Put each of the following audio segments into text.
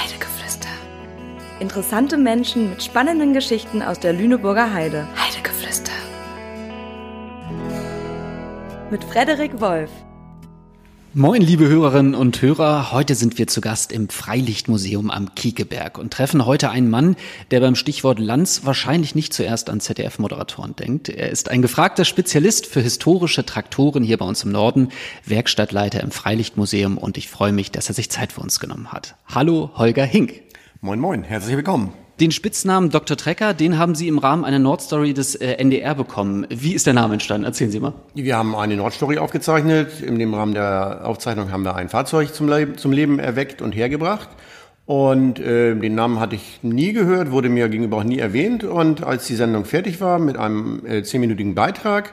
Heidegeflüster. Interessante Menschen mit spannenden Geschichten aus der Lüneburger Heide. Heidegeflüster. Mit Frederik Wolf. Moin, liebe Hörerinnen und Hörer. Heute sind wir zu Gast im Freilichtmuseum am Kiekeberg und treffen heute einen Mann, der beim Stichwort Lanz wahrscheinlich nicht zuerst an ZDF-Moderatoren denkt. Er ist ein gefragter Spezialist für historische Traktoren hier bei uns im Norden, Werkstattleiter im Freilichtmuseum und ich freue mich, dass er sich Zeit für uns genommen hat. Hallo, Holger Hink. Moin, moin. Herzlich willkommen. Den Spitznamen Dr. Trecker, den haben Sie im Rahmen einer Nordstory des äh, NDR bekommen. Wie ist der Name entstanden? Erzählen Sie mal. Wir haben eine Nordstory aufgezeichnet. In dem Rahmen der Aufzeichnung haben wir ein Fahrzeug zum, Le zum Leben erweckt und hergebracht. Und äh, den Namen hatte ich nie gehört, wurde mir gegenüber auch nie erwähnt. Und als die Sendung fertig war mit einem äh, zehnminütigen Beitrag,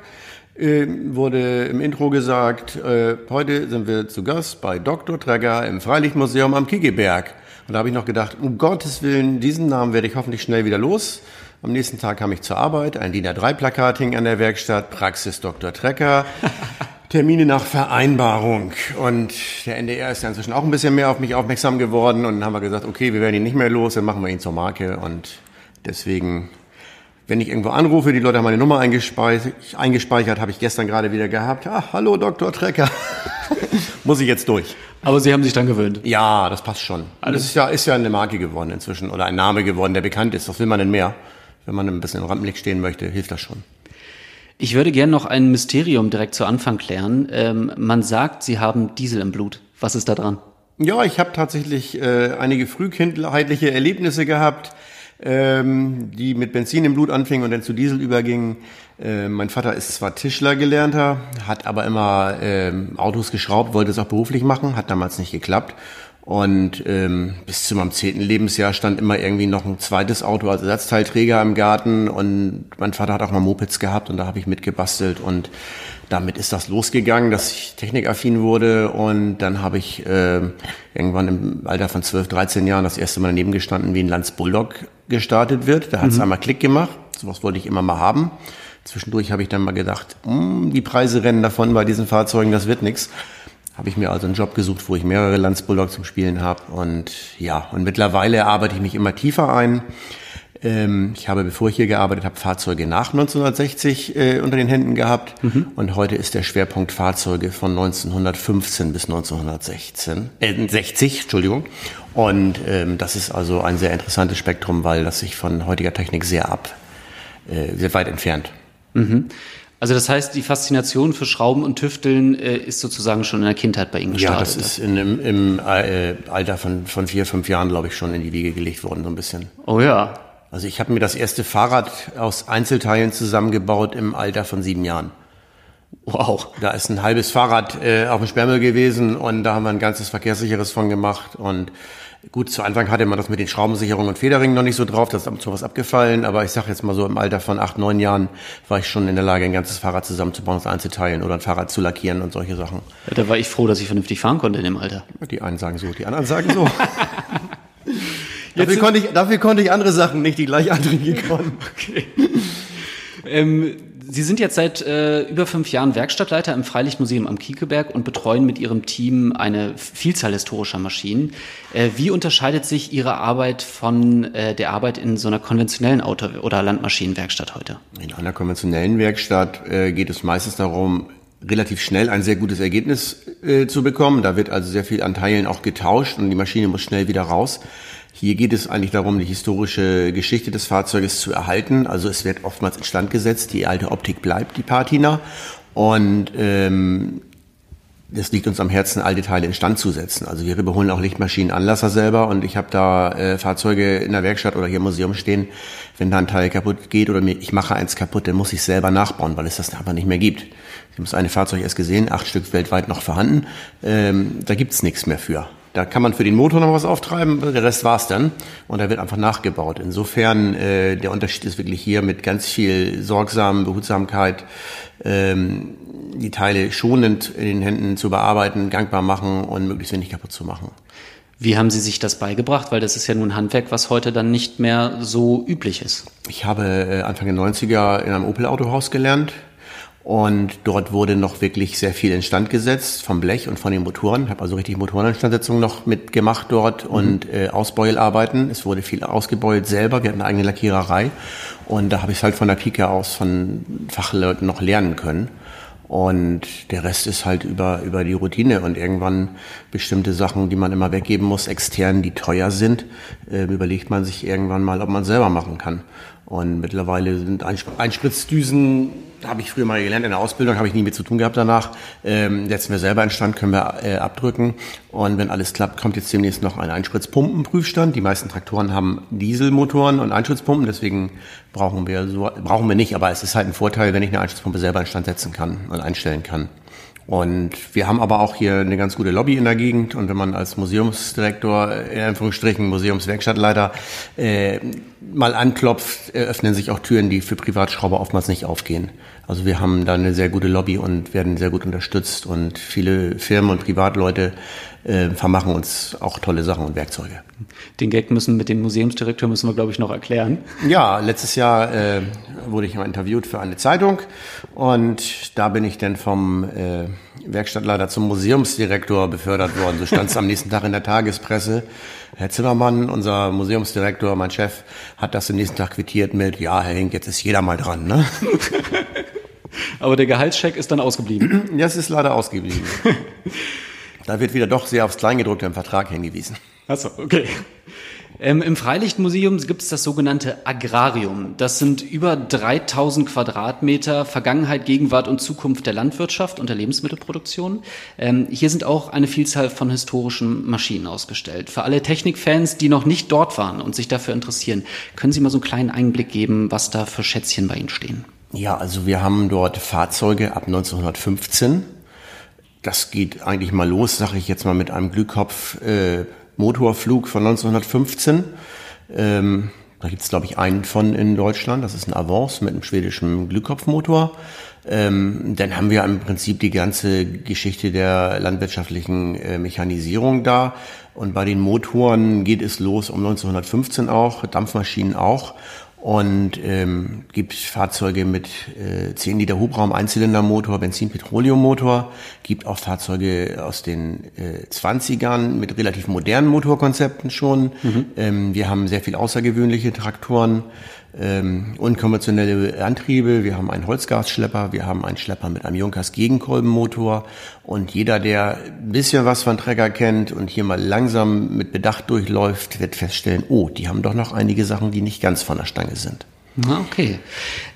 äh, wurde im Intro gesagt, äh, heute sind wir zu Gast bei Dr. Trecker im Freilichtmuseum am Kiegeberg. Und da habe ich noch gedacht, um Gottes Willen, diesen Namen werde ich hoffentlich schnell wieder los. Am nächsten Tag kam ich zur Arbeit, ein DIN A3-Plakat hing an der Werkstatt, Praxis Dr. Trecker, Termine nach Vereinbarung. Und der NDR ist ja inzwischen auch ein bisschen mehr auf mich aufmerksam geworden und dann haben wir gesagt, okay, wir werden ihn nicht mehr los, dann machen wir ihn zur Marke und deswegen wenn ich irgendwo anrufe, die Leute haben meine Nummer eingespeichert, eingespeichert habe ich gestern gerade wieder gehabt. Ah, hallo Dr. Trecker. Muss ich jetzt durch. Aber Sie haben sich dann gewöhnt. Ja, das passt schon. Alles. Das ist ja, ist ja eine Marke geworden inzwischen oder ein Name geworden, der bekannt ist. Was will man denn mehr? Wenn man ein bisschen im Rampenlicht stehen möchte, hilft das schon. Ich würde gerne noch ein Mysterium direkt zu Anfang klären. Ähm, man sagt, Sie haben Diesel im Blut. Was ist da dran? Ja, ich habe tatsächlich äh, einige frühkindheitliche Erlebnisse gehabt ähm, die mit Benzin im Blut anfingen und dann zu Diesel übergingen. Äh, mein Vater ist zwar Tischler gelernter, hat aber immer ähm, Autos geschraubt, wollte es auch beruflich machen, hat damals nicht geklappt. Und ähm, bis zu meinem zehnten Lebensjahr stand immer irgendwie noch ein zweites Auto als Ersatzteilträger im Garten. Und mein Vater hat auch mal Mopeds gehabt und da habe ich mitgebastelt. Und damit ist das losgegangen, dass ich technikaffin wurde. Und dann habe ich äh, irgendwann im Alter von 12, 13 Jahren das erste Mal daneben gestanden, wie ein Lanz Bulldog gestartet wird. Da hat es mhm. einmal Klick gemacht. Sowas wollte ich immer mal haben. Zwischendurch habe ich dann mal gedacht, hm, die Preise rennen davon bei diesen Fahrzeugen, das wird nichts habe ich mir also einen Job gesucht, wo ich mehrere Landsbulldog zum Spielen habe. Und ja, und mittlerweile arbeite ich mich immer tiefer ein. Ähm, ich habe, bevor ich hier gearbeitet habe, Fahrzeuge nach 1960 äh, unter den Händen gehabt. Mhm. Und heute ist der Schwerpunkt Fahrzeuge von 1915 bis 1916, äh, 60, Entschuldigung. Und ähm, das ist also ein sehr interessantes Spektrum, weil das sich von heutiger Technik sehr ab, äh, sehr weit entfernt. Mhm. Also das heißt, die Faszination für Schrauben und Tüfteln äh, ist sozusagen schon in der Kindheit bei Ihnen gestartet? Ja, das ist in, im, im äh, Alter von, von vier, fünf Jahren, glaube ich, schon in die Wiege gelegt worden, so ein bisschen. Oh ja. Also ich habe mir das erste Fahrrad aus Einzelteilen zusammengebaut im Alter von sieben Jahren. Wow. Da ist ein halbes Fahrrad äh, auf dem Sperrmüll gewesen und da haben wir ein ganzes verkehrssicheres von gemacht und Gut, zu Anfang hatte man das mit den Schraubensicherungen und Federringen noch nicht so drauf, das ist ab und zu was abgefallen, aber ich sage jetzt mal so, im Alter von acht, neun Jahren war ich schon in der Lage, ein ganzes Fahrrad zusammenzubauen, aus Einzelteilen oder ein Fahrrad zu lackieren und solche Sachen. Da war ich froh, dass ich vernünftig fahren konnte in dem Alter. Die einen sagen so, die anderen sagen so. dafür, konnte ich, dafür konnte ich andere Sachen nicht, die gleich andere konnten. Okay. Ähm, Sie sind jetzt seit äh, über fünf Jahren Werkstattleiter im Freilichtmuseum am Kiekeberg und betreuen mit Ihrem Team eine Vielzahl historischer Maschinen. Äh, wie unterscheidet sich Ihre Arbeit von äh, der Arbeit in so einer konventionellen Auto- oder Landmaschinenwerkstatt heute? In einer konventionellen Werkstatt äh, geht es meistens darum, relativ schnell ein sehr gutes Ergebnis äh, zu bekommen. Da wird also sehr viel an Teilen auch getauscht und die Maschine muss schnell wieder raus. Hier geht es eigentlich darum, die historische Geschichte des Fahrzeuges zu erhalten. Also es wird oftmals instand gesetzt, die alte Optik bleibt, die Patina. Und ähm, es liegt uns am Herzen, alte Teile instand zu setzen. Also wir überholen auch Lichtmaschinenanlasser selber und ich habe da äh, Fahrzeuge in der Werkstatt oder hier im Museum stehen. Wenn da ein Teil kaputt geht oder mir, ich mache eins kaputt, dann muss ich selber nachbauen, weil es das einfach nicht mehr gibt. Ich habe das eine Fahrzeug erst gesehen, acht Stück weltweit noch vorhanden. Ähm, da gibt's nichts mehr für. Da kann man für den Motor noch was auftreiben, der Rest war's dann. Und da wird einfach nachgebaut. Insofern, äh, der Unterschied ist wirklich hier mit ganz viel sorgsamen Behutsamkeit, ähm, die Teile schonend in den Händen zu bearbeiten, gangbar machen und möglichst wenig kaputt zu machen. Wie haben Sie sich das beigebracht? Weil das ist ja nun Handwerk, was heute dann nicht mehr so üblich ist. Ich habe äh, Anfang der 90er in einem Opel-Autohaus gelernt Und dort wurde noch wirklich sehr viel instand gesetzt vom Blech und von den Motoren. Habe also richtig Motoreninstandsetzung noch mitgemacht dort mhm. und äh, Ausbeularbeiten. Es wurde viel ausgebeult selber. Wir hatten eine eigene Lackiererei. Und da habe ich es halt von der Pike aus von Fachleuten noch lernen können. Und der Rest ist halt über, über die Routine und irgendwann bestimmte Sachen, die man immer weggeben muss, extern, die teuer sind, äh, überlegt man sich irgendwann mal, ob man es selber machen kann. Und mittlerweile sind Einspritzdüsen habe ich früher mal gelernt in der Ausbildung, habe ich nie mit zu tun gehabt danach. Ähm, setzen wir selber in Stand, können wir äh, abdrücken. Und wenn alles klappt, kommt jetzt demnächst noch ein Einspritzpumpenprüfstand. Die meisten Traktoren haben Dieselmotoren und Einspritzpumpen, deswegen brauchen wir so, brauchen wir nicht. Aber es ist halt ein Vorteil, wenn ich eine Einspritzpumpe selber in Stand setzen kann und einstellen kann. Und wir haben aber auch hier eine ganz gute Lobby in der Gegend. Und wenn man als Museumsdirektor, in Anführungsstrichen Museumswerkstattleiter, äh, mal anklopft, öffnen sich auch Türen, die für Privatschrauber oftmals nicht aufgehen. Also wir haben da eine sehr gute Lobby und werden sehr gut unterstützt. Und viele Firmen und Privatleute äh, vermachen uns auch tolle Sachen und Werkzeuge. Den Gag müssen mit dem Museumsdirektor müssen wir, glaube ich, noch erklären. Ja, letztes Jahr äh, wurde ich mal interviewt für eine Zeitung und da bin ich dann vom äh, Werkstattleiter zum Museumsdirektor befördert worden. So stand es am nächsten Tag in der Tagespresse. Herr Zimmermann, unser Museumsdirektor, mein Chef, hat das am nächsten Tag quittiert mit, ja, Herr Hink, jetzt ist jeder mal dran. Ne? Aber der Gehaltscheck ist dann ausgeblieben. Ja, es ist leider ausgeblieben. Da wird wieder doch sehr aufs Kleingedruckte im Vertrag hingewiesen. Achso, okay. Ähm, Im Freilichtmuseum gibt es das sogenannte Agrarium. Das sind über 3000 Quadratmeter Vergangenheit, Gegenwart und Zukunft der Landwirtschaft und der Lebensmittelproduktion. Ähm, hier sind auch eine Vielzahl von historischen Maschinen ausgestellt. Für alle Technikfans, die noch nicht dort waren und sich dafür interessieren, können Sie mal so einen kleinen Einblick geben, was da für Schätzchen bei Ihnen stehen? Ja, also wir haben dort Fahrzeuge ab 1915 das geht eigentlich mal los, sage ich jetzt mal mit einem Glühkopf äh, Motorflug von 1915. Ähm, da gibt es, glaube ich, einen von in Deutschland. Das ist ein Avance mit einem schwedischen Glühkopfmotor. Ähm, dann haben wir im Prinzip die ganze Geschichte der landwirtschaftlichen äh, Mechanisierung da. Und bei den Motoren geht es los um 1915 auch, Dampfmaschinen auch und ähm, gibt Fahrzeuge mit äh, 10 Liter Hubraum, Einzylindermotor, Benzin-Petroleummotor, gibt auch Fahrzeuge aus den äh, 20ern mit relativ modernen Motorkonzepten schon. Mhm. Ähm, wir haben sehr viel außergewöhnliche Traktoren ähm, unkonventionelle Antriebe, wir haben einen Holzgasschlepper, wir haben einen Schlepper mit einem Junkers Gegenkolbenmotor und jeder, der ein bisschen was von Trecker kennt und hier mal langsam mit Bedacht durchläuft, wird feststellen, oh, die haben doch noch einige Sachen, die nicht ganz von der Stange sind. Okay.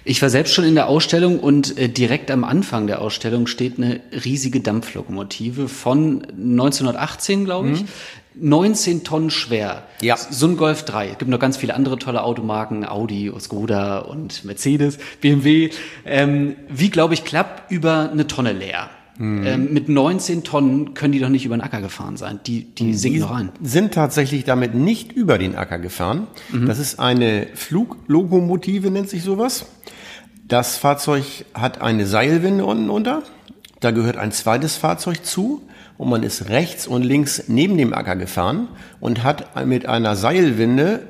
Ich war selbst schon in der Ausstellung und äh, direkt am Anfang der Ausstellung steht eine riesige Dampflokomotive von 1918, glaube ich. Mhm. 19 Tonnen schwer. Ja. So ein Golf 3. Es gibt noch ganz viele andere tolle Automarken, Audi, Skoda und Mercedes, BMW. Ähm, wie, glaube ich, klappt über eine Tonne leer. Mhm. Ähm, mit 19 Tonnen können die doch nicht über den Acker gefahren sein. Die, die sinken noch ein. Sind tatsächlich damit nicht über den Acker gefahren. Mhm. Das ist eine Fluglokomotive, nennt sich sowas. Das Fahrzeug hat eine Seilwinde unten unter. Da gehört ein zweites Fahrzeug zu und man ist rechts und links neben dem Acker gefahren und hat mit einer Seilwinde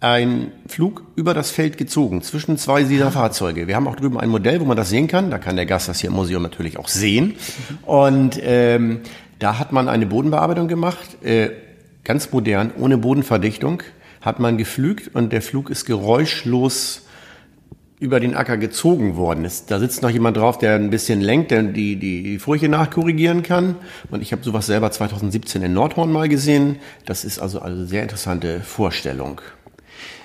einen Flug über das Feld gezogen zwischen zwei dieser Fahrzeuge. Wir haben auch drüben ein Modell, wo man das sehen kann. Da kann der Gast das hier im Museum natürlich auch sehen. Und ähm, da hat man eine Bodenbearbeitung gemacht, äh, ganz modern, ohne Bodenverdichtung, hat man geflügt und der Flug ist geräuschlos über den Acker gezogen worden ist. Da sitzt noch jemand drauf, der ein bisschen lenkt, der die, die, die Furche nachkorrigieren kann. Und ich habe sowas selber 2017 in Nordhorn mal gesehen. Das ist also eine sehr interessante Vorstellung.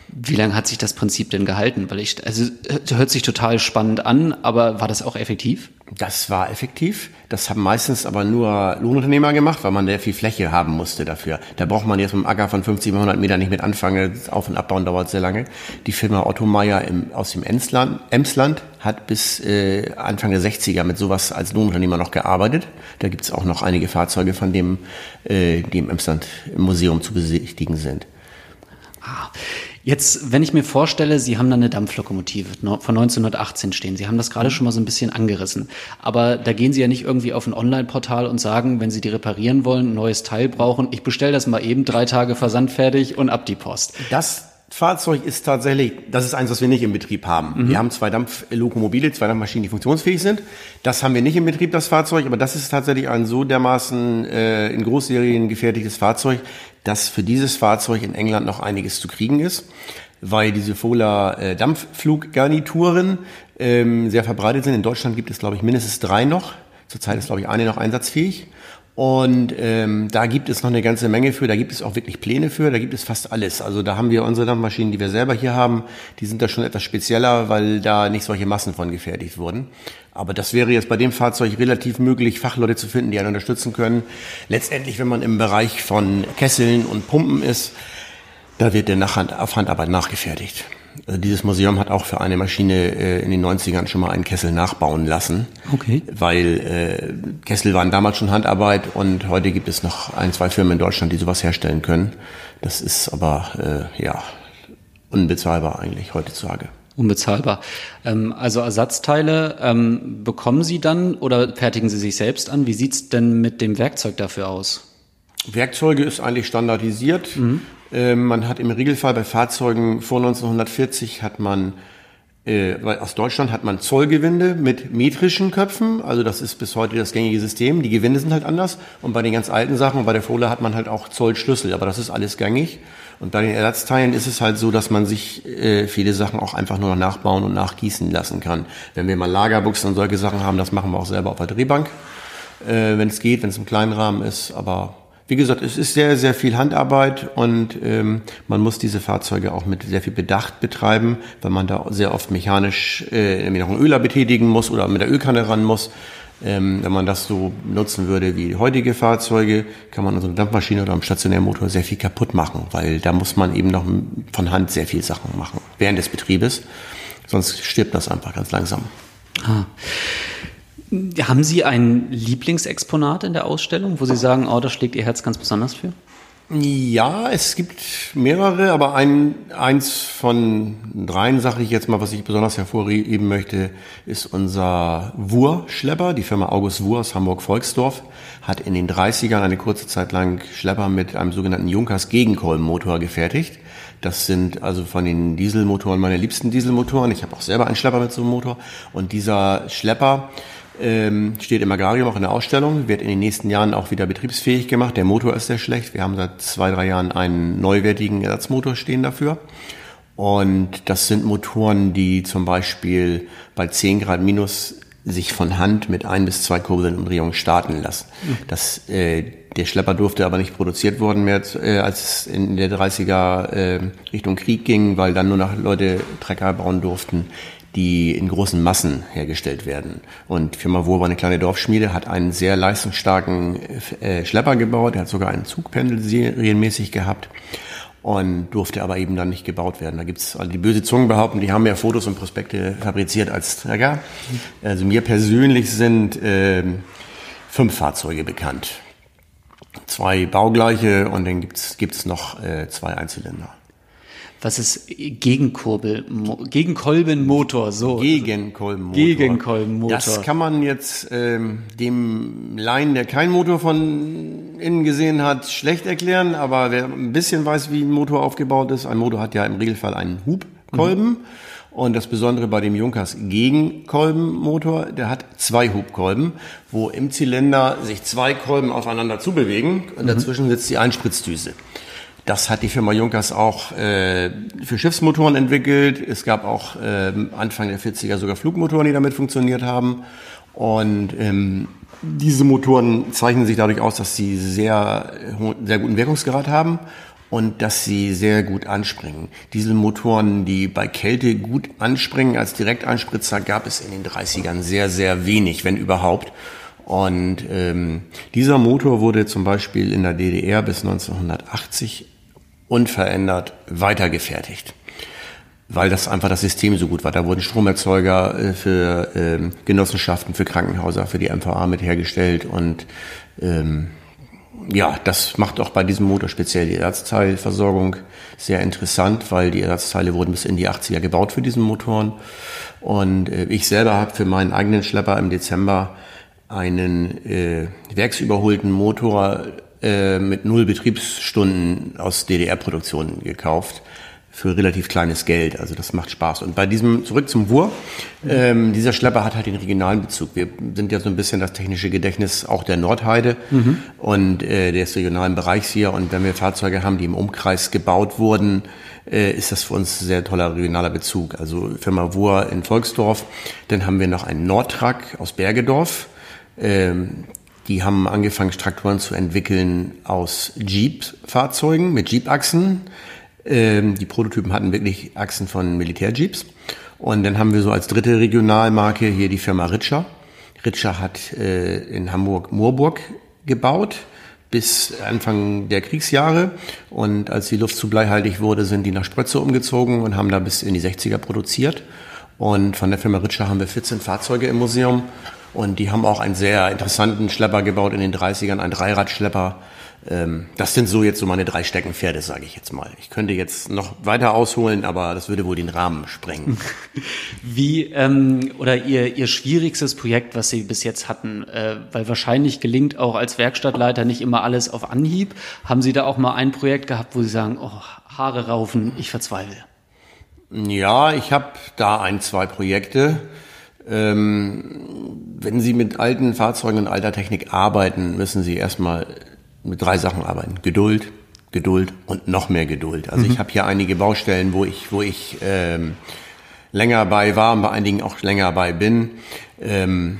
Wie lange hat sich das Prinzip denn gehalten? Weil ich, also hört sich total spannend an, aber war das auch effektiv? Das war effektiv. Das haben meistens aber nur Lohnunternehmer gemacht, weil man sehr viel Fläche haben musste dafür. Da braucht man jetzt mit dem Acker von 50 100 Meter nicht mit anfangen. Auf- und Abbauen dauert sehr lange. Die Firma Otto Meyer im, aus dem Emsland, Emsland hat bis äh, Anfang der 60er mit sowas als Lohnunternehmer noch gearbeitet. Da gibt's auch noch einige Fahrzeuge von dem, äh, die im Emsland Museum zu besichtigen sind. Ah. Jetzt, wenn ich mir vorstelle, Sie haben da eine Dampflokomotive von 1918 stehen. Sie haben das gerade schon mal so ein bisschen angerissen. Aber da gehen Sie ja nicht irgendwie auf ein Online-Portal und sagen, wenn Sie die reparieren wollen, ein neues Teil brauchen, ich bestelle das mal eben, drei Tage versandfertig und ab die Post. Das Fahrzeug ist tatsächlich, das ist eins, was wir nicht im Betrieb haben. Mhm. Wir haben zwei Dampflokomobile, zwei Dampfmaschinen, die funktionsfähig sind. Das haben wir nicht im Betrieb, das Fahrzeug, aber das ist tatsächlich ein so dermaßen äh, in Großserien gefertigtes Fahrzeug, dass für dieses Fahrzeug in England noch einiges zu kriegen ist, weil diese Fola äh, Dampffluggarnituren ähm, sehr verbreitet sind. In Deutschland gibt es, glaube ich, mindestens drei noch. Zurzeit ist, glaube ich, eine noch einsatzfähig. Und ähm, da gibt es noch eine ganze Menge für, da gibt es auch wirklich Pläne für, da gibt es fast alles. Also da haben wir unsere Dampfmaschinen, die wir selber hier haben, die sind da schon etwas spezieller, weil da nicht solche Massen von gefertigt wurden. Aber das wäre jetzt bei dem Fahrzeug relativ möglich, Fachleute zu finden, die einen unterstützen können. Letztendlich, wenn man im Bereich von Kesseln und Pumpen ist, da wird der Nachhand auf Handarbeit nachgefertigt. Also dieses Museum hat auch für eine Maschine äh, in den 90ern schon mal einen Kessel nachbauen lassen. Okay. Weil äh, Kessel waren damals schon Handarbeit und heute gibt es noch ein, zwei Firmen in Deutschland, die sowas herstellen können. Das ist aber äh, ja unbezahlbar eigentlich heutzutage. Unbezahlbar. Ähm, also Ersatzteile ähm, bekommen Sie dann oder fertigen Sie sich selbst an? Wie sieht's denn mit dem Werkzeug dafür aus? Werkzeuge ist eigentlich standardisiert. Mhm. Ähm, man hat im Regelfall bei Fahrzeugen vor 1940 hat man äh, aus Deutschland hat man Zollgewinde mit metrischen Köpfen, also das ist bis heute das gängige System. Die Gewinde sind halt anders und bei den ganz alten Sachen, bei der Fohle hat man halt auch Zollschlüssel, aber das ist alles gängig. Und bei den Ersatzteilen ist es halt so, dass man sich äh, viele Sachen auch einfach nur noch nachbauen und nachgießen lassen kann. Wenn wir mal Lagerbuchsen und solche Sachen haben, das machen wir auch selber auf der Drehbank, äh, wenn es geht, wenn es im kleinen Rahmen ist, aber wie gesagt, es ist sehr, sehr viel Handarbeit und ähm, man muss diese Fahrzeuge auch mit sehr viel Bedacht betreiben, weil man da sehr oft mechanisch äh, noch einen Öler betätigen muss oder mit der Ölkanne ran muss. Ähm, wenn man das so nutzen würde wie heutige Fahrzeuge, kann man an so einer Dampfmaschine oder einem stationären Motor sehr viel kaputt machen, weil da muss man eben noch von Hand sehr viel Sachen machen während des Betriebes. Sonst stirbt das einfach ganz langsam. Ah. Haben Sie ein Lieblingsexponat in der Ausstellung, wo Sie sagen, oh, da schlägt Ihr Herz ganz besonders für? Ja, es gibt mehrere, aber ein, eins von dreien, sage ich jetzt mal, was ich besonders hervorheben möchte, ist unser Wur-Schlepper. Die Firma August Wur aus Hamburg-Volksdorf hat in den 30ern eine kurze Zeit lang Schlepper mit einem sogenannten Junkers Gegenkolbenmotor gefertigt. Das sind also von den Dieselmotoren meine liebsten Dieselmotoren. Ich habe auch selber einen Schlepper mit so einem Motor. Und dieser Schlepper ähm, steht im Agrarium auch in der Ausstellung, wird in den nächsten Jahren auch wieder betriebsfähig gemacht. Der Motor ist sehr schlecht. Wir haben seit zwei, drei Jahren einen neuwertigen Ersatzmotor stehen dafür. Und das sind Motoren, die zum Beispiel bei 10 Grad minus sich von Hand mit ein bis zwei Kurbelumdrehungen starten lassen. Das, äh, der Schlepper durfte aber nicht produziert worden mehr, äh, als es in der 30er äh, Richtung Krieg ging, weil dann nur noch Leute Trecker bauen durften, die in großen Massen hergestellt werden. Und Firma Wohr war eine kleine Dorfschmiede, hat einen sehr leistungsstarken äh, Schlepper gebaut, der hat sogar einen Zugpendel serienmäßig gehabt und durfte aber eben dann nicht gebaut werden. Da gibt's also die böse Zungen behaupten, die haben ja Fotos und Prospekte fabriziert als Träger. Also mir persönlich sind äh, fünf Fahrzeuge bekannt. Zwei baugleiche und dann gibt's gibt's noch äh, zwei Einzylinder. Was ist Gegenkurbel, Gegenkolbenmotor, so. Gegenkolbenmotor. Gegenkolbenmotor. Das kann man jetzt ähm, dem Laien, der keinen Motor von innen gesehen hat, schlecht erklären, aber wer ein bisschen weiß, wie ein Motor aufgebaut ist, ein Motor hat ja im Regelfall einen Hubkolben. Mhm. Und das Besondere bei dem Junkers Gegenkolbenmotor, der hat zwei Hubkolben, wo im Zylinder sich zwei Kolben aufeinander zubewegen und mhm. dazwischen sitzt die Einspritzdüse. Das hat die Firma Junkers auch äh, für Schiffsmotoren entwickelt. Es gab auch äh, Anfang der 40er sogar Flugmotoren, die damit funktioniert haben. Und ähm, diese Motoren zeichnen sich dadurch aus, dass sie sehr, sehr guten Wirkungsgrad haben und dass sie sehr gut anspringen. Dieselmotoren, die bei Kälte gut anspringen als Direkteinspritzer, gab es in den 30ern sehr, sehr wenig, wenn überhaupt. Und ähm, dieser Motor wurde zum Beispiel in der DDR bis 1980 unverändert weitergefertigt, weil das einfach das System so gut war. Da wurden Stromerzeuger äh, für ähm, Genossenschaften, für Krankenhäuser, für die MVA mit hergestellt und ähm, ja, das macht auch bei diesem Motor speziell die Ersatzteilversorgung sehr interessant, weil die Ersatzteile wurden bis in die 80er gebaut für diesen Motoren. Und äh, ich selber habe für meinen eigenen Schlepper im Dezember einen äh, werksüberholten Motor äh, mit null Betriebsstunden aus DDR-Produktionen gekauft, für relativ kleines Geld. Also das macht Spaß. Und bei diesem, zurück zum Wur, ähm, dieser Schlepper hat halt den regionalen Bezug. Wir sind ja so ein bisschen das technische Gedächtnis auch der Nordheide mhm. und äh, des regionalen Bereichs hier. Und wenn wir Fahrzeuge haben, die im Umkreis gebaut wurden, äh, ist das für uns ein sehr toller regionaler Bezug. Also Firma Wur in Volksdorf. Dann haben wir noch einen Nordtrak aus Bergedorf. Ähm, die haben angefangen, Traktoren zu entwickeln aus Jeep-Fahrzeugen mit Jeep-Achsen. Ähm, die Prototypen hatten wirklich Achsen von Militärjeeps. Und dann haben wir so als dritte Regionalmarke hier die Firma Ritscher. Ritscher hat äh, in Hamburg-Moorburg gebaut bis Anfang der Kriegsjahre. Und als die Luft zu bleihaltig wurde, sind die nach Sprötze umgezogen und haben da bis in die 60er produziert. Und von der Firma Ritscher haben wir 14 Fahrzeuge im Museum. Und die haben auch einen sehr interessanten Schlepper gebaut in den 30ern, einen Dreiradschlepper. Ähm, das sind so jetzt so meine drei Steckenpferde, sage ich jetzt mal. Ich könnte jetzt noch weiter ausholen, aber das würde wohl den Rahmen sprengen. Wie ähm, oder ihr, ihr schwierigstes Projekt, was Sie bis jetzt hatten, äh, weil wahrscheinlich gelingt auch als Werkstattleiter nicht immer alles auf Anhieb. Haben Sie da auch mal ein Projekt gehabt, wo Sie sagen, oh, Haare raufen, ich verzweifle? Ja, ich habe da ein, zwei Projekte. Ähm, wenn Sie mit alten Fahrzeugen und alter Technik arbeiten, müssen Sie erstmal mit drei Sachen arbeiten. Geduld, Geduld und noch mehr Geduld. Also mhm. ich habe hier einige Baustellen, wo ich, wo ich ähm, länger bei war und bei einigen auch länger bei bin. Ähm,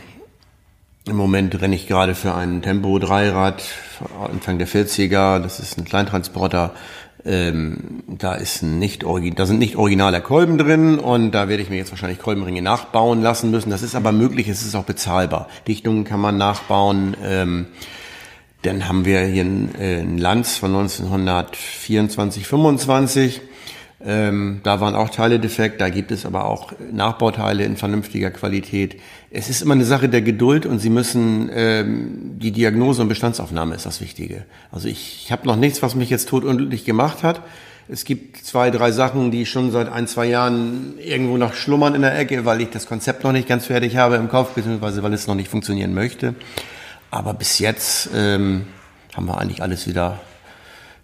Im Moment renne ich gerade für einen Tempo-Dreirad, Anfang der 40er, das ist ein Kleintransporter ähm, da ist nicht da sind nicht originale Kolben drin und da werde ich mir jetzt wahrscheinlich Kolbenringe nachbauen lassen müssen. Das ist aber möglich, es ist auch bezahlbar. Dichtungen kann man nachbauen. Ähm, dann haben wir hier ein, äh, ein Lanz von 1924, 25. Ähm, da waren auch Teile defekt, da gibt es aber auch Nachbauteile in vernünftiger Qualität. Es ist immer eine Sache der Geduld und Sie müssen, ähm, die Diagnose und Bestandsaufnahme ist das Wichtige. Also ich, ich habe noch nichts, was mich jetzt totunglücklich gemacht hat. Es gibt zwei, drei Sachen, die schon seit ein, zwei Jahren irgendwo noch schlummern in der Ecke, weil ich das Konzept noch nicht ganz fertig habe im Kopf, beziehungsweise weil es noch nicht funktionieren möchte. Aber bis jetzt ähm, haben wir eigentlich alles wieder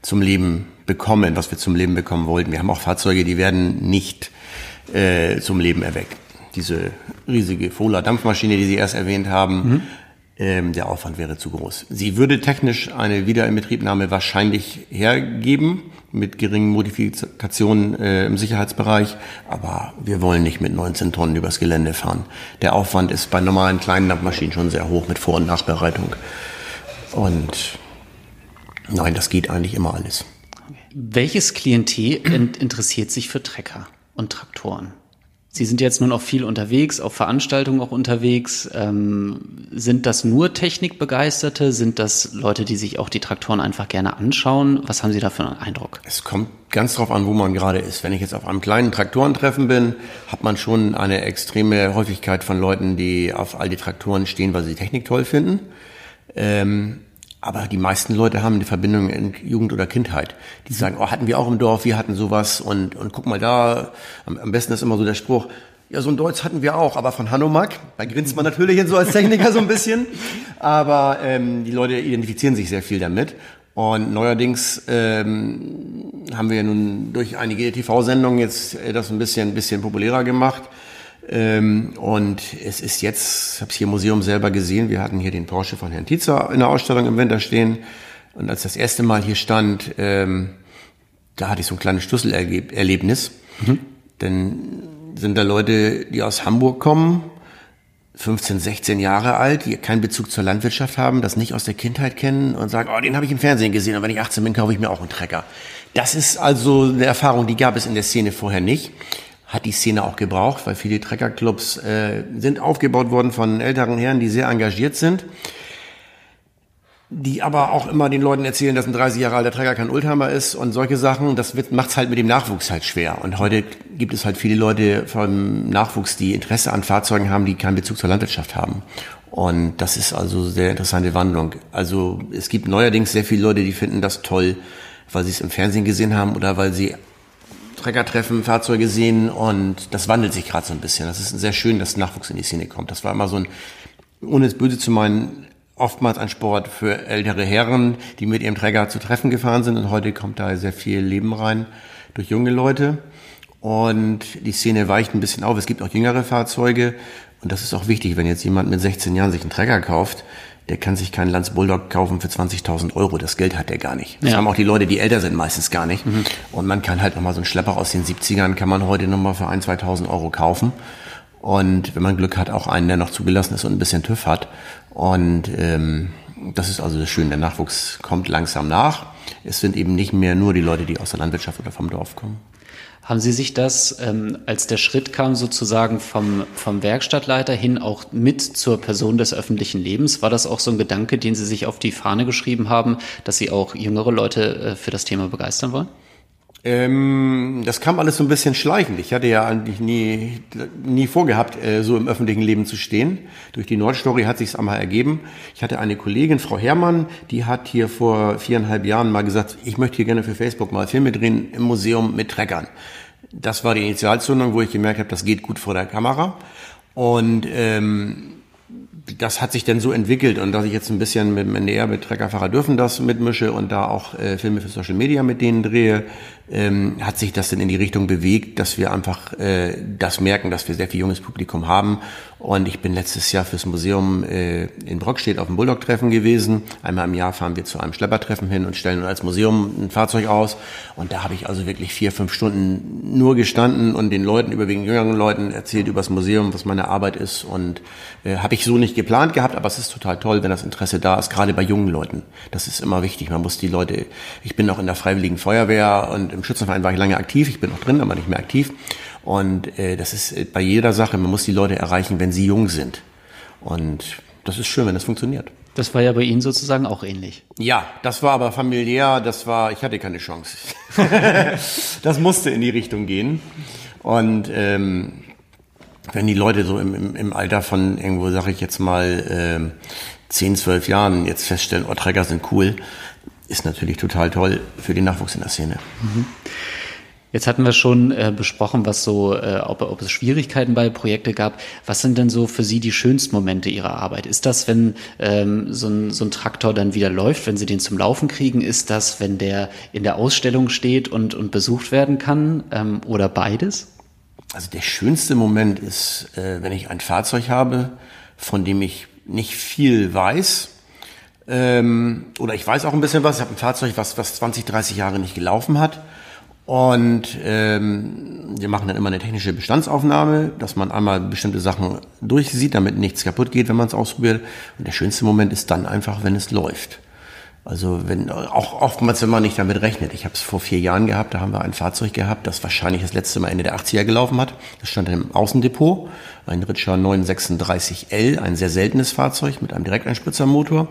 zum Leben bekommen, was wir zum Leben bekommen wollten. Wir haben auch Fahrzeuge, die werden nicht äh, zum Leben erweckt. Diese riesige Fola Dampfmaschine, die Sie erst erwähnt haben, mhm. ähm, der Aufwand wäre zu groß. Sie würde technisch eine Wiederinbetriebnahme wahrscheinlich hergeben, mit geringen Modifikationen äh, im Sicherheitsbereich, aber wir wollen nicht mit 19 Tonnen übers Gelände fahren. Der Aufwand ist bei normalen kleinen Dampfmaschinen schon sehr hoch mit Vor- und Nachbereitung. Und nein, das geht eigentlich immer alles. Welches Klientel interessiert sich für Trecker und Traktoren? Sie sind jetzt nun auch viel unterwegs, auf Veranstaltungen auch unterwegs. Ähm, sind das nur Technikbegeisterte? Sind das Leute, die sich auch die Traktoren einfach gerne anschauen? Was haben Sie da für einen Eindruck? Es kommt ganz drauf an, wo man gerade ist. Wenn ich jetzt auf einem kleinen Traktorentreffen bin, hat man schon eine extreme Häufigkeit von Leuten, die auf all die Traktoren stehen, weil sie Technik toll finden. Ähm, aber die meisten Leute haben eine Verbindung in Jugend oder Kindheit. Die sagen, oh, hatten wir auch im Dorf, wir hatten sowas und, und guck mal da. Am, am besten ist immer so der Spruch, ja, so ein Deutsch hatten wir auch, aber von Hanomag. Da grinst man natürlich so als Techniker so ein bisschen. Aber ähm, die Leute identifizieren sich sehr viel damit. Und neuerdings ähm, haben wir ja nun durch einige TV-Sendungen jetzt äh, das ein bisschen, ein bisschen populärer gemacht. Ähm, und es ist jetzt, ich habe es hier im Museum selber gesehen, wir hatten hier den Porsche von Herrn Tietzer in der Ausstellung im Winter stehen. Und als das erste Mal hier stand, ähm, da hatte ich so ein kleines Schlüsselerlebnis. Mhm. Denn sind da Leute, die aus Hamburg kommen, 15, 16 Jahre alt, die keinen Bezug zur Landwirtschaft haben, das nicht aus der Kindheit kennen und sagen, oh, den habe ich im Fernsehen gesehen und wenn ich 18 bin, kaufe ich mir auch einen Trecker. Das ist also eine Erfahrung, die gab es in der Szene vorher nicht hat die Szene auch gebraucht, weil viele Treckerclubs äh, sind aufgebaut worden von älteren Herren, die sehr engagiert sind, die aber auch immer den Leuten erzählen, dass ein 30 Jahre alter Trecker kein Oldtimer ist und solche Sachen. Das macht es halt mit dem Nachwuchs halt schwer. Und heute gibt es halt viele Leute vom Nachwuchs, die Interesse an Fahrzeugen haben, die keinen Bezug zur Landwirtschaft haben. Und das ist also sehr interessante Wandlung. Also es gibt neuerdings sehr viele Leute, die finden das toll, weil sie es im Fernsehen gesehen haben oder weil sie Treckertreffen, Fahrzeuge sehen und das wandelt sich gerade so ein bisschen. Das ist sehr schön, dass Nachwuchs in die Szene kommt. Das war immer so ein, ohne es böse zu meinen, oftmals ein Sport für ältere Herren, die mit ihrem Träger zu Treffen gefahren sind und heute kommt da sehr viel Leben rein. durch junge Leute. Und die Szene weicht ein bisschen auf. Es gibt auch jüngere Fahrzeuge. Und das ist auch wichtig, wenn jetzt jemand mit 16 Jahren sich einen Trecker kauft, der kann sich keinen Lanz Bulldog kaufen für 20.000 Euro. Das Geld hat der gar nicht. Das ja. haben auch die Leute, die älter sind, meistens gar nicht. Mhm. Und man kann halt nochmal so einen Schlepper aus den 70ern, kann man heute nochmal für 1.000, 2.000 Euro kaufen. Und wenn man Glück hat, auch einen, der noch zugelassen ist und ein bisschen TÜV hat. Und ähm, das ist also das Schöne. Der Nachwuchs kommt langsam nach. Es sind eben nicht mehr nur die Leute, die aus der Landwirtschaft oder vom Dorf kommen. Haben Sie sich das, ähm, als der Schritt kam, sozusagen vom, vom Werkstattleiter hin auch mit zur Person des öffentlichen Lebens, war das auch so ein Gedanke, den Sie sich auf die Fahne geschrieben haben, dass Sie auch jüngere Leute äh, für das Thema begeistern wollen? Ähm, das kam alles so ein bisschen schleichend. Ich hatte ja eigentlich nie, nie vorgehabt, äh, so im öffentlichen Leben zu stehen. Durch die Nordstory hat sich's einmal ergeben. Ich hatte eine Kollegin, Frau Herrmann, die hat hier vor viereinhalb Jahren mal gesagt, ich möchte hier gerne für Facebook mal Filme drehen im Museum mit Treckern. Das war die Initialzündung, wo ich gemerkt habe, das geht gut vor der Kamera. Und ähm, das hat sich dann so entwickelt und dass ich jetzt ein bisschen mit dem NDR mit Treckerfahrer dürfen das mitmische und da auch äh, Filme für Social Media mit denen drehe, ähm, hat sich das dann in die Richtung bewegt, dass wir einfach äh, das merken, dass wir sehr viel junges Publikum haben. Und ich bin letztes Jahr fürs Museum äh, in Brockstedt auf dem Bulldog-Treffen gewesen. Einmal im Jahr fahren wir zu einem Schleppertreffen hin und stellen als Museum ein Fahrzeug aus. Und da habe ich also wirklich vier, fünf Stunden nur gestanden und den Leuten, überwiegend jüngeren Leuten, erzählt über das Museum, was meine Arbeit ist. Und äh, habe ich so nicht geplant gehabt, aber es ist total toll, wenn das Interesse da ist, gerade bei jungen Leuten. Das ist immer wichtig. Man muss die Leute, ich bin auch in der Freiwilligen Feuerwehr und im Schützenverein war ich lange aktiv. Ich bin noch drin, aber nicht mehr aktiv. Und äh, das ist äh, bei jeder Sache, man muss die Leute erreichen, wenn sie jung sind. Und das ist schön, wenn das funktioniert. Das war ja bei Ihnen sozusagen auch ähnlich. Ja, das war aber familiär, das war, ich hatte keine Chance. das musste in die Richtung gehen. Und ähm, wenn die Leute so im, im, im Alter von irgendwo, sag ich jetzt mal, ähm, 10, 12 Jahren jetzt feststellen, oh, Trecker sind cool, ist natürlich total toll für den Nachwuchs in der Szene. Mhm. Jetzt hatten wir schon äh, besprochen, was so, äh, ob, ob es Schwierigkeiten bei Projekten gab. Was sind denn so für Sie die schönsten Momente Ihrer Arbeit? Ist das, wenn ähm, so, ein, so ein Traktor dann wieder läuft, wenn Sie den zum Laufen kriegen? Ist das, wenn der in der Ausstellung steht und, und besucht werden kann? Ähm, oder beides? Also der schönste Moment ist, äh, wenn ich ein Fahrzeug habe, von dem ich nicht viel weiß, ähm, oder ich weiß auch ein bisschen was. Ich habe ein Fahrzeug, was, was 20, 30 Jahre nicht gelaufen hat. Und ähm, wir machen dann immer eine technische Bestandsaufnahme, dass man einmal bestimmte Sachen durchsieht, damit nichts kaputt geht, wenn man es ausprobiert. Und der schönste Moment ist dann einfach, wenn es läuft. Also wenn auch oftmals, wenn man nicht damit rechnet. Ich habe es vor vier Jahren gehabt, da haben wir ein Fahrzeug gehabt, das wahrscheinlich das letzte Mal Ende der 80er gelaufen hat. Das stand im Außendepot, ein Ritscher 936L, ein sehr seltenes Fahrzeug mit einem Direkteinspritzermotor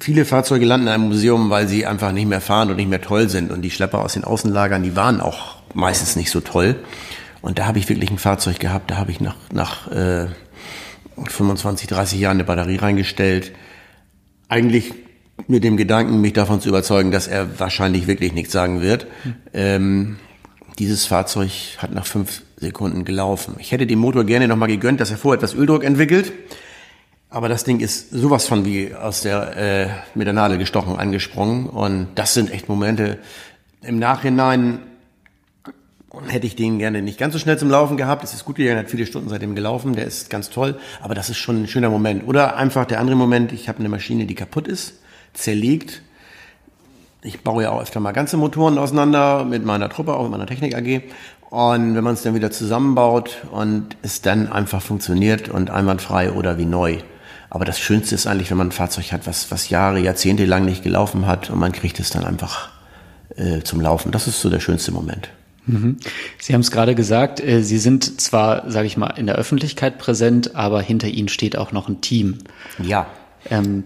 viele Fahrzeuge landen in einem Museum, weil sie einfach nicht mehr fahren und nicht mehr toll sind. Und die Schlepper aus den Außenlagern, die waren auch meistens nicht so toll. Und da habe ich wirklich ein Fahrzeug gehabt, da habe ich nach, nach äh, 25, 30 Jahren eine Batterie reingestellt. Eigentlich mit dem Gedanken, mich davon zu überzeugen, dass er wahrscheinlich wirklich nichts sagen wird. Hm. Ähm, dieses Fahrzeug hat nach fünf Sekunden gelaufen. Ich hätte dem Motor gerne nochmal gegönnt, dass er vorher etwas Öldruck entwickelt. Aber das Ding ist sowas von wie aus der äh, mit der Nadel gestochen angesprungen und das sind echt Momente. Im Nachhinein hätte ich den gerne nicht ganz so schnell zum Laufen gehabt. Es ist gut gegangen, hat viele Stunden seitdem gelaufen, der ist ganz toll, aber das ist schon ein schöner Moment. Oder einfach der andere Moment, ich habe eine Maschine, die kaputt ist, zerlegt. Ich baue ja auch öfter mal ganze Motoren auseinander mit meiner Truppe, auch mit meiner Technik AG. Und wenn man es dann wieder zusammenbaut und es dann einfach funktioniert und einwandfrei oder wie neu, aber das Schönste ist eigentlich, wenn man ein Fahrzeug hat, was, was Jahre, Jahrzehnte lang nicht gelaufen hat und man kriegt es dann einfach äh, zum Laufen. Das ist so der schönste Moment. Mhm. Sie haben es gerade gesagt, äh, Sie sind zwar, sage ich mal, in der Öffentlichkeit präsent, aber hinter Ihnen steht auch noch ein Team. Ja. Ähm,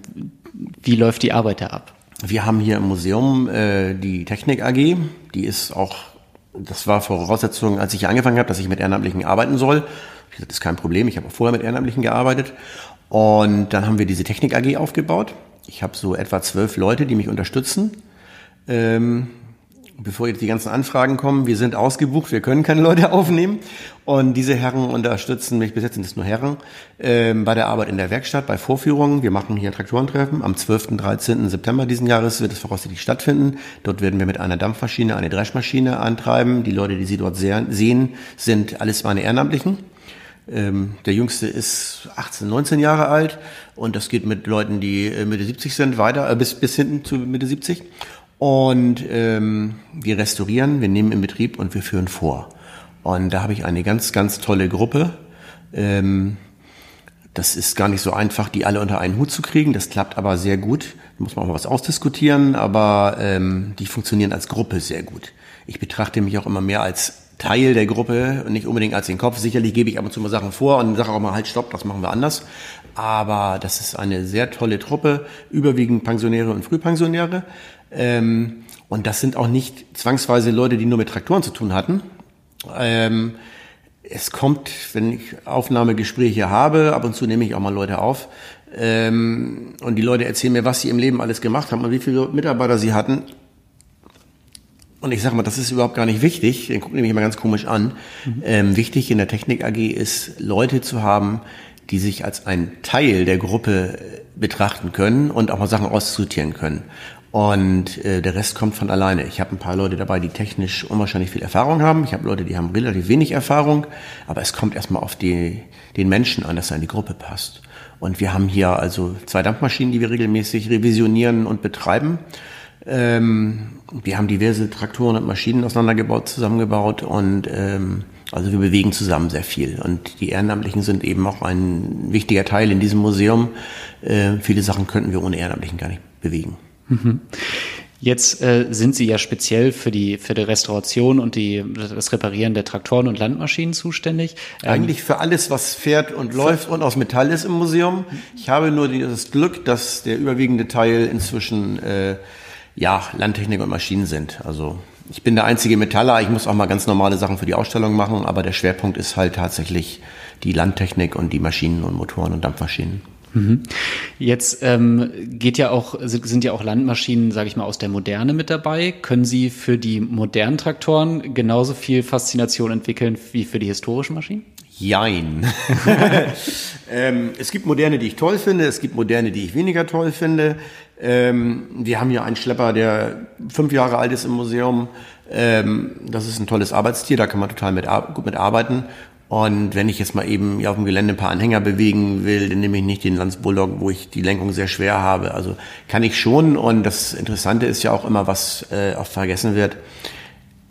wie läuft die Arbeit da ab? Wir haben hier im Museum äh, die Technik AG, die ist auch, das war Voraussetzung, als ich hier angefangen habe, dass ich mit Ehrenamtlichen arbeiten soll. Ich gesagt, das ist kein Problem, ich habe auch vorher mit Ehrenamtlichen gearbeitet und dann haben wir diese Technik AG aufgebaut. Ich habe so etwa zwölf Leute, die mich unterstützen. Ähm, bevor jetzt die ganzen Anfragen kommen, wir sind ausgebucht, wir können keine Leute aufnehmen. Und diese Herren unterstützen mich, bis jetzt sind es nur Herren, ähm, bei der Arbeit in der Werkstatt, bei Vorführungen. Wir machen hier Traktorentreffen. Am 12. und 13. September diesen Jahres wird es voraussichtlich stattfinden. Dort werden wir mit einer Dampfmaschine eine Dreschmaschine antreiben. Die Leute, die Sie dort sehen, sind alles meine Ehrenamtlichen. Ähm, der Jüngste ist 18, 19 Jahre alt und das geht mit Leuten, die äh, Mitte 70 sind, weiter, äh, bis, bis hinten zu Mitte 70. Und ähm, wir restaurieren, wir nehmen in Betrieb und wir führen vor. Und da habe ich eine ganz, ganz tolle Gruppe. Ähm, das ist gar nicht so einfach, die alle unter einen Hut zu kriegen. Das klappt aber sehr gut. Da muss man auch mal was ausdiskutieren, aber ähm, die funktionieren als Gruppe sehr gut. Ich betrachte mich auch immer mehr als Teil der Gruppe und nicht unbedingt als den Kopf. Sicherlich gebe ich ab und zu mal Sachen vor und sage auch mal, halt, stopp, das machen wir anders. Aber das ist eine sehr tolle Truppe, überwiegend Pensionäre und Frühpensionäre. Ähm, und das sind auch nicht zwangsweise Leute, die nur mit Traktoren zu tun hatten. Ähm, es kommt, wenn ich Aufnahmegespräche habe, ab und zu nehme ich auch mal Leute auf. Ähm, und die Leute erzählen mir, was sie im Leben alles gemacht haben und wie viele Mitarbeiter sie hatten. Und ich sage mal, das ist überhaupt gar nicht wichtig. Den gucken mich immer ganz komisch an. Mhm. Ähm, wichtig in der Technik AG ist, Leute zu haben, die sich als ein Teil der Gruppe betrachten können und auch mal Sachen aussortieren können. Und äh, der Rest kommt von alleine. Ich habe ein paar Leute dabei, die technisch unwahrscheinlich viel Erfahrung haben. Ich habe Leute, die haben relativ wenig Erfahrung. Aber es kommt erstmal auf die, den Menschen an, dass er in die Gruppe passt. Und wir haben hier also zwei Dampfmaschinen, die wir regelmäßig revisionieren und betreiben. Ähm, wir haben diverse Traktoren und Maschinen auseinandergebaut, zusammengebaut und ähm, also wir bewegen zusammen sehr viel. Und die Ehrenamtlichen sind eben auch ein wichtiger Teil in diesem Museum. Äh, viele Sachen könnten wir ohne Ehrenamtlichen gar nicht bewegen. Mhm. Jetzt äh, sind Sie ja speziell für die, für die Restauration und die, das Reparieren der Traktoren und Landmaschinen zuständig. Ähm, Eigentlich für alles, was fährt und läuft und aus Metall ist im Museum. Ich habe nur das Glück, dass der überwiegende Teil inzwischen äh, ja, Landtechnik und Maschinen sind. Also ich bin der einzige Metaller, ich muss auch mal ganz normale Sachen für die Ausstellung machen, aber der Schwerpunkt ist halt tatsächlich die Landtechnik und die Maschinen und Motoren und Dampfmaschinen. Mhm. Jetzt ähm, geht ja auch, sind ja auch Landmaschinen, sage ich mal, aus der Moderne mit dabei. Können Sie für die modernen Traktoren genauso viel Faszination entwickeln wie für die historischen Maschinen? Jein. ähm, es gibt moderne, die ich toll finde, es gibt moderne, die ich weniger toll finde. Ähm, wir haben hier einen Schlepper, der fünf Jahre alt ist im Museum. Ähm, das ist ein tolles Arbeitstier, da kann man total mit, gut mit arbeiten. Und wenn ich jetzt mal eben auf dem Gelände ein paar Anhänger bewegen will, dann nehme ich nicht den Lanz Bulldog, wo ich die Lenkung sehr schwer habe. Also kann ich schon. Und das Interessante ist ja auch immer, was äh, oft vergessen wird,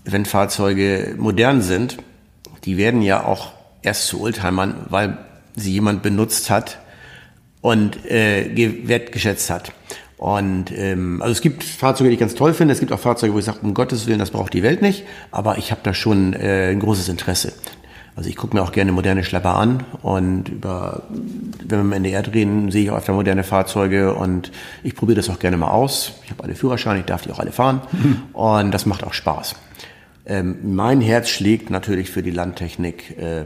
wenn Fahrzeuge modern sind, die werden ja auch erst zu Oldtimern, weil sie jemand benutzt hat und äh, wertgeschätzt hat. Und ähm, also es gibt Fahrzeuge, die ich ganz toll finde. Es gibt auch Fahrzeuge, wo ich sage, um Gottes Willen, das braucht die Welt nicht. Aber ich habe da schon äh, ein großes Interesse. Also ich gucke mir auch gerne moderne Schlepper an und über, wenn wir im NDR drehen, sehe ich auch öfter moderne Fahrzeuge und ich probiere das auch gerne mal aus. Ich habe alle Führerscheine, ich darf die auch alle fahren mhm. und das macht auch Spaß. Ähm, mein Herz schlägt natürlich für die Landtechnik äh,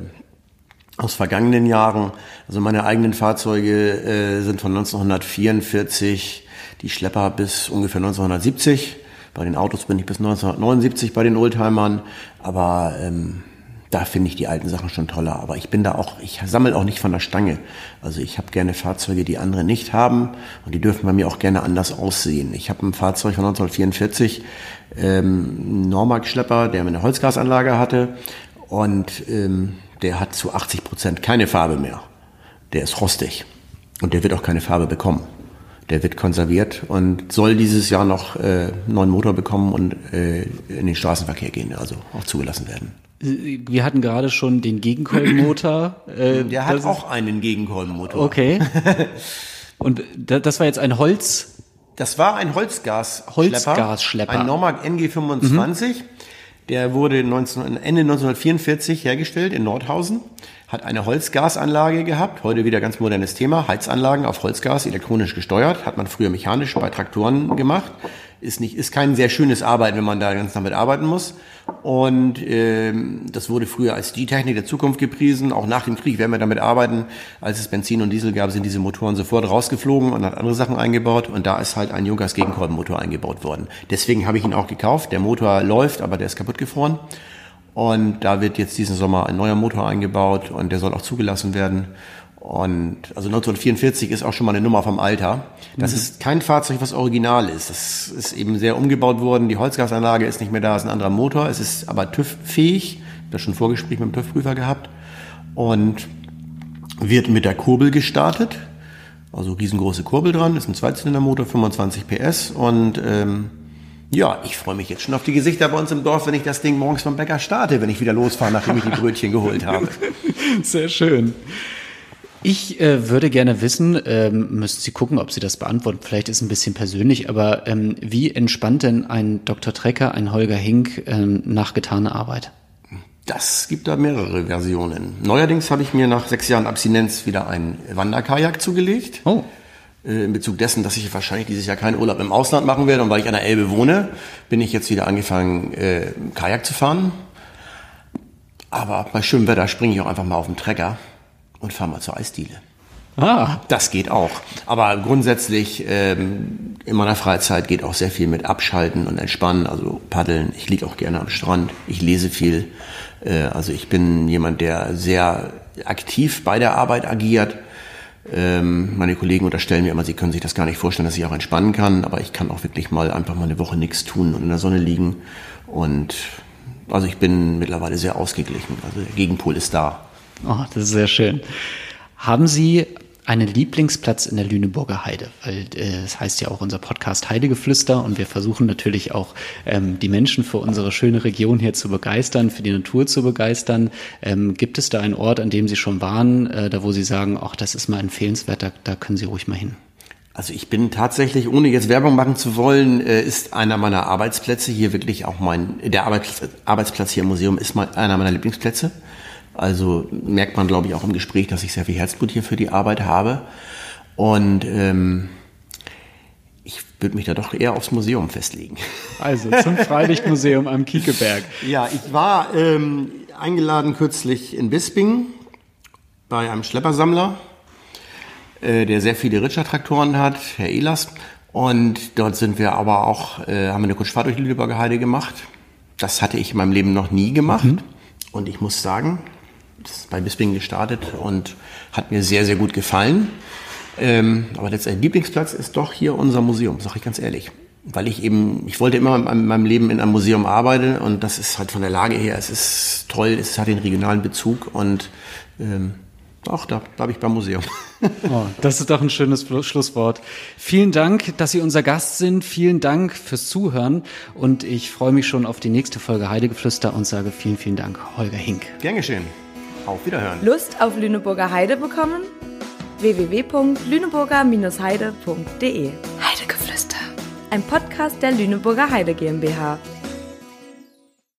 aus vergangenen Jahren. Also meine eigenen Fahrzeuge äh, sind von 1944 die Schlepper bis ungefähr 1970. Bei den Autos bin ich bis 1979 bei den Oldtimern, aber ähm, da finde ich die alten Sachen schon toller. Aber ich bin da auch, ich sammle auch nicht von der Stange. Also ich habe gerne Fahrzeuge, die andere nicht haben und die dürfen bei mir auch gerne anders aussehen. Ich habe ein Fahrzeug von 1944, ähm, Normark-Schlepper, der eine Holzgasanlage hatte und ähm, der hat zu 80 Prozent keine Farbe mehr. Der ist rostig und der wird auch keine Farbe bekommen der wird konserviert und soll dieses Jahr noch äh, neuen Motor bekommen und äh, in den Straßenverkehr gehen, also auch zugelassen werden. Wir hatten gerade schon den Gegenkolbenmotor. Äh, der hat auch einen Gegenkolbenmotor. Okay. Und das war jetzt ein Holz. Das war ein Holzgas. Holzgasschlepper. Ein Normark NG25. Mhm. Der wurde 19, Ende 1944 hergestellt in Nordhausen hat eine Holzgasanlage gehabt, heute wieder ganz modernes Thema, Heizanlagen auf Holzgas, elektronisch gesteuert, hat man früher mechanisch bei Traktoren gemacht. Ist nicht, ist kein sehr schönes Arbeiten, wenn man da ganz damit arbeiten muss. Und ähm, das wurde früher als die Technik der Zukunft gepriesen. Auch nach dem Krieg werden wir damit arbeiten. Als es Benzin und Diesel gab, sind diese Motoren sofort rausgeflogen und hat andere Sachen eingebaut. Und da ist halt ein Junkers Gegenkolbenmotor eingebaut worden. Deswegen habe ich ihn auch gekauft. Der Motor läuft, aber der ist kaputt gefroren. Und da wird jetzt diesen Sommer ein neuer Motor eingebaut und der soll auch zugelassen werden. Und also 1944 ist auch schon mal eine Nummer vom Alter. Das mhm. ist kein Fahrzeug, was original ist. Das ist eben sehr umgebaut worden. Die Holzgasanlage ist nicht mehr da, ist ein anderer Motor. Es ist aber TÜV-fähig. Ich habe das schon Vorgespräch mit dem TÜV-Prüfer gehabt. Und wird mit der Kurbel gestartet. Also riesengroße Kurbel dran, ist ein Zweizylindermotor, 25 PS. Und ähm, ja, ich freue mich jetzt schon auf die Gesichter bei uns im Dorf, wenn ich das Ding morgens vom Bäcker starte, wenn ich wieder losfahre, nachdem ich die Brötchen geholt habe. Sehr schön. Ich äh, würde gerne wissen, ähm, müssen Sie gucken, ob Sie das beantworten. Vielleicht ist es ein bisschen persönlich, aber ähm, wie entspannt denn ein Dr. Trecker, ein Holger Hink ähm, nach getaner Arbeit? Das gibt da mehrere Versionen. Neuerdings habe ich mir nach sechs Jahren Abstinenz wieder ein Wanderkajak zugelegt. Oh. Äh, in Bezug dessen, dass ich wahrscheinlich dieses Jahr keinen Urlaub im Ausland machen werde und weil ich an der Elbe wohne, bin ich jetzt wieder angefangen, äh, Kajak zu fahren. Aber bei schönem Wetter springe ich auch einfach mal auf den Trecker und fahr mal zur Eisdiele. Ah. Das geht auch. Aber grundsätzlich ähm, in meiner Freizeit geht auch sehr viel mit Abschalten und Entspannen, also Paddeln. Ich liege auch gerne am Strand. Ich lese viel. Äh, also ich bin jemand, der sehr aktiv bei der Arbeit agiert. Ähm, meine Kollegen unterstellen mir immer, sie können sich das gar nicht vorstellen, dass ich auch entspannen kann. Aber ich kann auch wirklich mal einfach mal eine Woche nichts tun und in der Sonne liegen. Und also ich bin mittlerweile sehr ausgeglichen. Also der Gegenpol ist da. Oh, das ist sehr schön. Haben Sie einen Lieblingsplatz in der Lüneburger Heide? Weil äh, es heißt ja auch unser Podcast Heidegeflüster und wir versuchen natürlich auch ähm, die Menschen für unsere schöne Region hier zu begeistern, für die Natur zu begeistern. Ähm, gibt es da einen Ort, an dem Sie schon waren, äh, da wo Sie sagen, ach, das ist mal empfehlenswert, da, da können Sie ruhig mal hin? Also ich bin tatsächlich, ohne jetzt Werbung machen zu wollen, äh, ist einer meiner Arbeitsplätze hier wirklich auch mein, der Arbeitsplatz, hier im Museum ist einer meiner Lieblingsplätze. Also merkt man, glaube ich, auch im Gespräch, dass ich sehr viel Herzblut hier für die Arbeit habe. Und ähm, ich würde mich da doch eher aufs Museum festlegen. Also zum Freilichtmuseum am Kiekeberg. Ja, ich war ähm, eingeladen kürzlich in Bisping bei einem Schleppersammler, äh, der sehr viele Ritschert-Traktoren hat, Herr Ehlers. Und dort sind wir aber auch, äh, haben wir eine Kutschfahrt durch die Lüneburger Heide gemacht. Das hatte ich in meinem Leben noch nie gemacht. Mhm. Und ich muss sagen, bei Bisping gestartet und hat mir sehr, sehr gut gefallen. Ähm, aber letztendlich Lieblingsplatz ist doch hier unser Museum, sage ich ganz ehrlich. Weil ich eben, ich wollte immer in meinem Leben in einem Museum arbeiten und das ist halt von der Lage her, es ist toll, es hat den regionalen Bezug und ähm, auch da bleibe ich beim Museum. Oh, das ist doch ein schönes Schlusswort. Vielen Dank, dass Sie unser Gast sind. Vielen Dank fürs Zuhören. Und ich freue mich schon auf die nächste Folge Heidegeflüster und sage vielen, vielen Dank, Holger Hink. Gern geschehen. Auf Wiederhören. Lust auf Lüneburger Heide bekommen? www.lüneburger-heide.de Heidegeflüster. Ein Podcast der Lüneburger Heide GmbH.